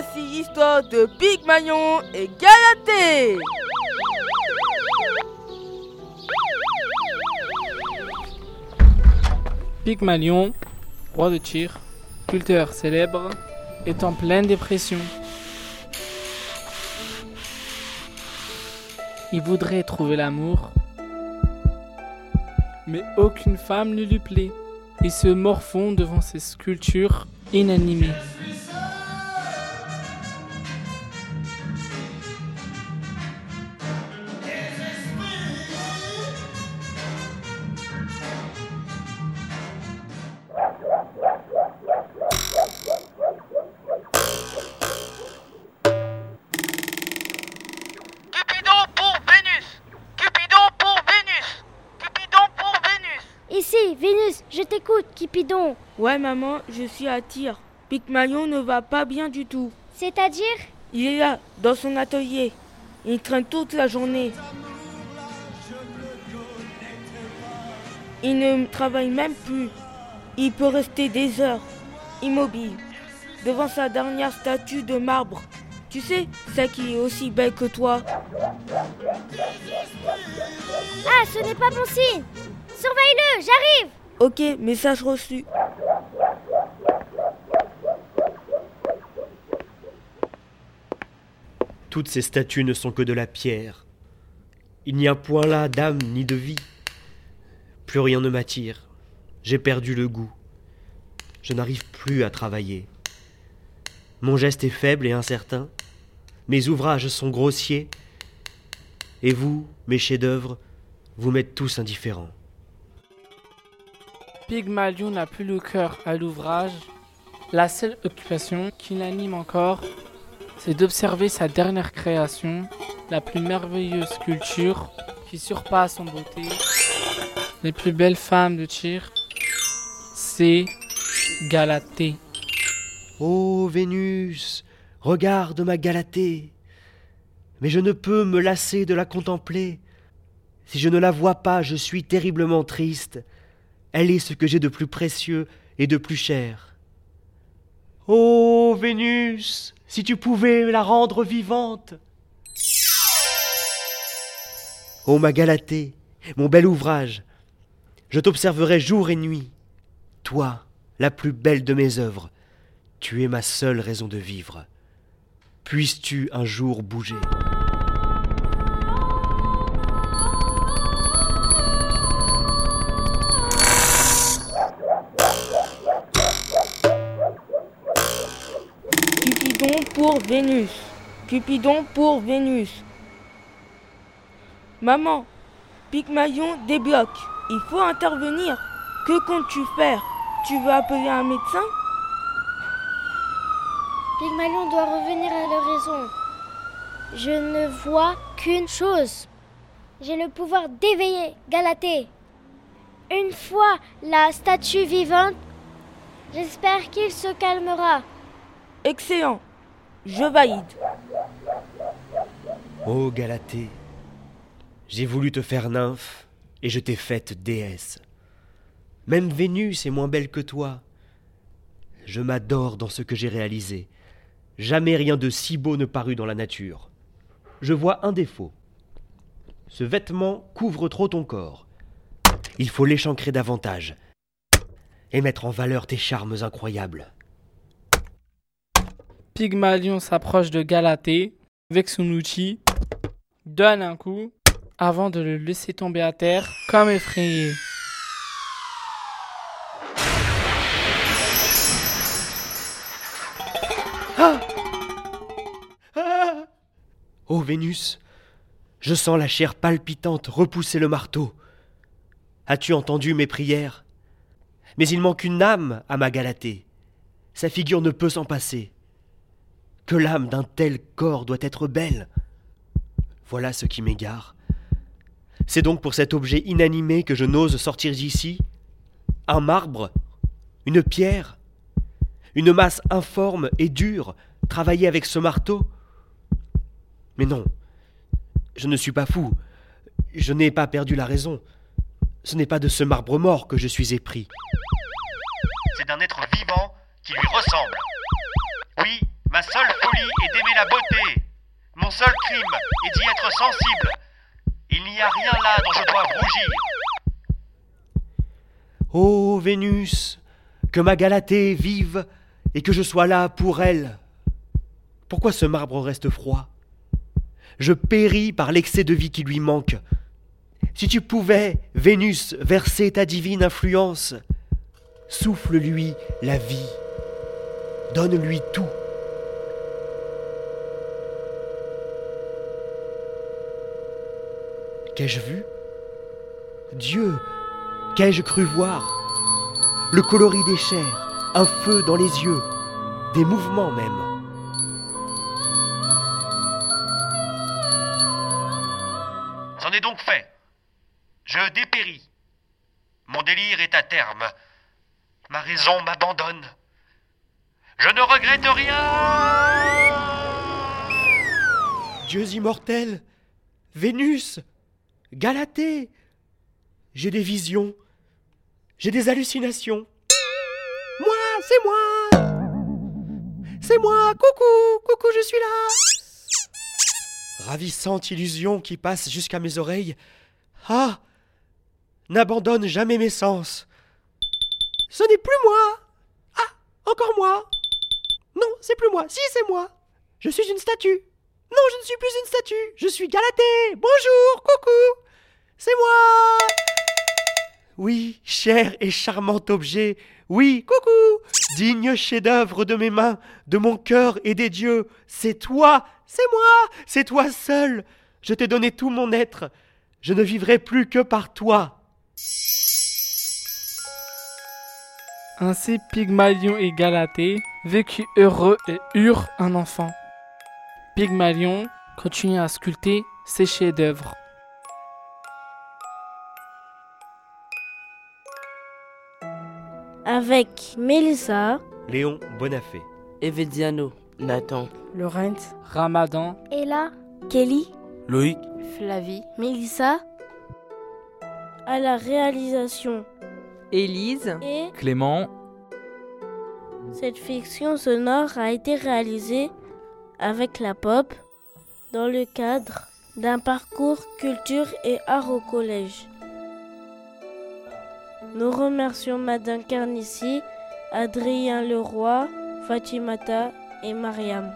voici l'histoire de Pygmalion et Galatée. Pygmalion, roi de Tyr, sculpteur célèbre, est en pleine dépression. Il voudrait trouver l'amour, mais aucune femme ne lui plaît. Il se morfond devant ces sculptures inanimées. T'écoute, Cupidon. Ouais, maman, je suis à tir. Pygmalion ne va pas bien du tout. C'est-à-dire? Il est là, dans son atelier. Il traîne toute la journée. Il ne travaille même plus. Il peut rester des heures, immobile, devant sa dernière statue de marbre. Tu sais, celle qui est aussi belle que toi. Ah, ce n'est pas bon signe Surveille-le, j'arrive Ok, message reçu. Toutes ces statues ne sont que de la pierre. Il n'y a point là d'âme ni de vie. Plus rien ne m'attire. J'ai perdu le goût. Je n'arrive plus à travailler. Mon geste est faible et incertain. Mes ouvrages sont grossiers. Et vous, mes chefs-d'œuvre, vous m'êtes tous indifférents. Pygmalion n'a plus le cœur à l'ouvrage. La seule occupation qui l'anime encore, c'est d'observer sa dernière création, la plus merveilleuse sculpture qui surpasse en beauté les plus belles femmes de Tyr. C'est Galatée. Ô Vénus, regarde ma Galatée. Mais je ne peux me lasser de la contempler. Si je ne la vois pas, je suis terriblement triste. Elle est ce que j'ai de plus précieux et de plus cher. Ô Vénus, si tu pouvais la rendre vivante. Ô ma Galatée, mon bel ouvrage, je t'observerai jour et nuit. Toi, la plus belle de mes œuvres, tu es ma seule raison de vivre. Puisses-tu un jour bouger pour Vénus. Cupidon pour Vénus. Maman, Pygmalion débloque. Il faut intervenir. Que comptes-tu faire? Tu veux appeler un médecin? Pygmalion doit revenir à la raison. Je ne vois qu'une chose. J'ai le pouvoir d'éveiller Galatée. Une fois la statue vivante, j'espère qu'il se calmera. Excellent. Je valide. Ô Galatée, j'ai voulu te faire nymphe et je t'ai faite déesse. Même Vénus est moins belle que toi. Je m'adore dans ce que j'ai réalisé. Jamais rien de si beau ne parut dans la nature. Je vois un défaut. Ce vêtement couvre trop ton corps. Il faut l'échancrer davantage et mettre en valeur tes charmes incroyables. Pygmalion s'approche de Galatée avec son outil, donne un coup avant de le laisser tomber à terre comme effrayé. Ô Vénus, je sens la chair palpitante repousser le marteau. As-tu entendu mes prières? Mais il manque une âme à ma Galatée. Sa figure ne peut s'en passer. Que l'âme d'un tel corps doit être belle. Voilà ce qui m'égare. C'est donc pour cet objet inanimé que je n'ose sortir d'ici Un marbre Une pierre Une masse informe et dure, travaillée avec ce marteau Mais non, je ne suis pas fou. Je n'ai pas perdu la raison. Ce n'est pas de ce marbre mort que je suis épris. C'est d'un être vivant qui lui ressemble. Oui, Ma seule folie est d'aimer la beauté. Mon seul crime est d'y être sensible. Il n'y a rien là dont je dois rougir. Ô Vénus, que ma Galatée vive et que je sois là pour elle. Pourquoi ce marbre reste froid? Je péris par l'excès de vie qui lui manque. Si tu pouvais, Vénus, verser ta divine influence, souffle-lui la vie, donne-lui tout. Qu'ai-je vu? Dieu, qu'ai-je cru voir? Le coloris des chairs, un feu dans les yeux, des mouvements même. C'en est donc fait. Je dépéris. Mon délire est à terme. Ma raison m'abandonne. Je ne regrette rien. Dieux immortels, Vénus, Galatée, j'ai des visions, j'ai des hallucinations. Moi, c'est moi. C'est moi, coucou, coucou, je suis là. Ravissante illusion qui passe jusqu'à mes oreilles. Ah N'abandonne jamais mes sens. Ce n'est plus moi. Ah, encore moi. Non, c'est plus moi. Si, c'est moi. Je suis une statue. Non, je ne suis plus une statue. Je suis Galatée. Bonjour, coucou. C'est moi. Oui, cher et charmant objet. Oui, coucou. Digne chef-d'œuvre de mes mains, de mon cœur et des dieux. C'est toi. C'est moi. C'est toi seul. Je t'ai donné tout mon être. Je ne vivrai plus que par toi. Ainsi Pygmalion et Galatée vécurent heureux et eurent un enfant. Pygmalion continue à sculpter ses chefs-d'œuvre. Avec Mélissa, Léon Bonafé. Evediano, Nathan, Laurent, Ramadan, Ella, Kelly, Loïc, Flavie, Mélissa, à la réalisation. Élise, et Clément, cette fiction sonore a été réalisée avec la pop dans le cadre d'un parcours culture et art au collège. Nous remercions Madame Carnici, Adrien Leroy, Fatimata et Mariam.